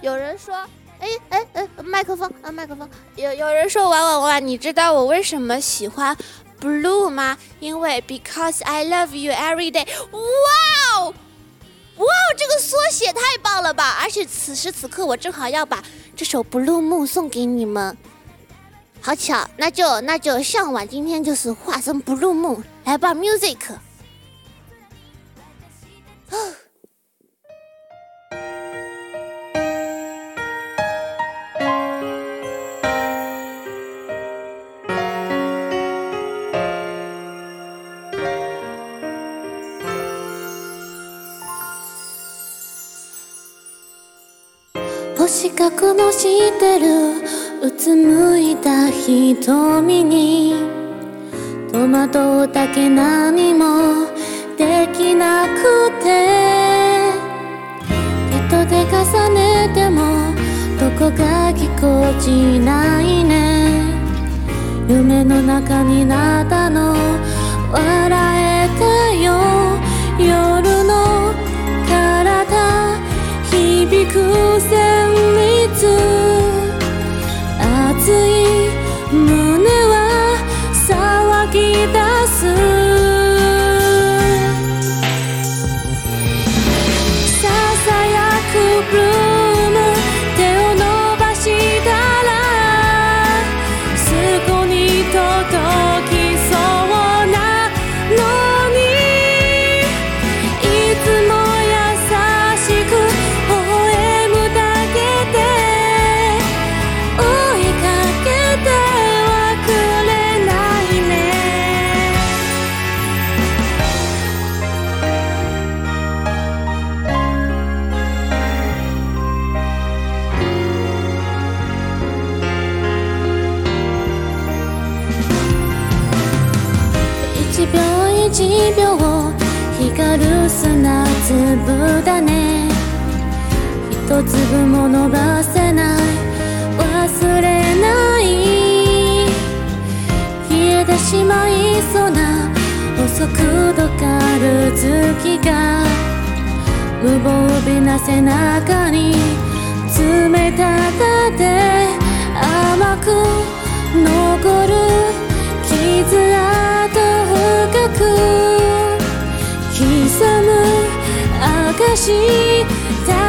有人说，哎哎哎，麦克风啊，麦克风。有有人说，婉婉婉，你知道我为什么喜欢 blue 吗？因为 because I love you every day。哇哦，哇哦，这个缩写太棒了吧！而且此时此刻，我正好要把这首 blue moon 送给你们。好巧，那就那就向晚今天就是化身 blue moon 来吧，music。星角のしてる。うつむいた瞳に。戸惑うだけ何もできなくて。人で重ねてもどこかぎこちないね。夢の中になったの。笑え1秒光る砂粒だね。一粒も伸ばせない。忘れない。冷えてしまいそうな遅くどかる月が。無防備な背中に冷たがって甘くの証抱い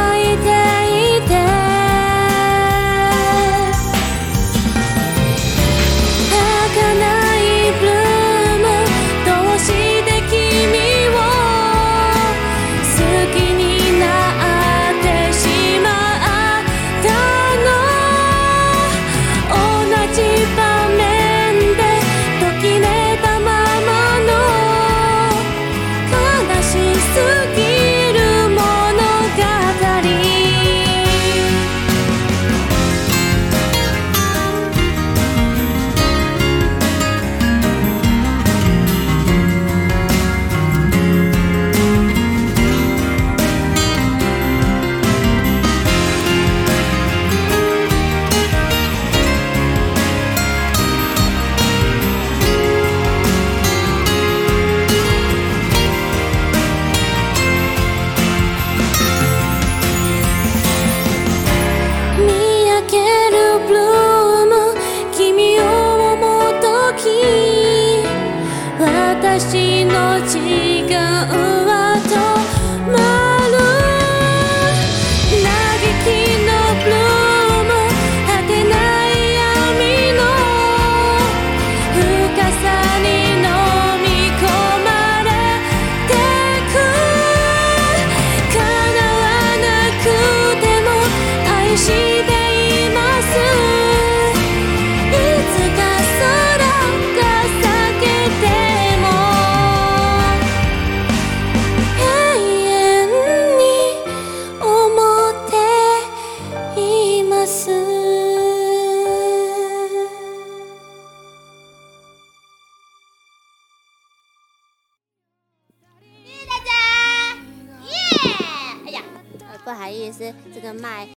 私の時間不好意思，这个麦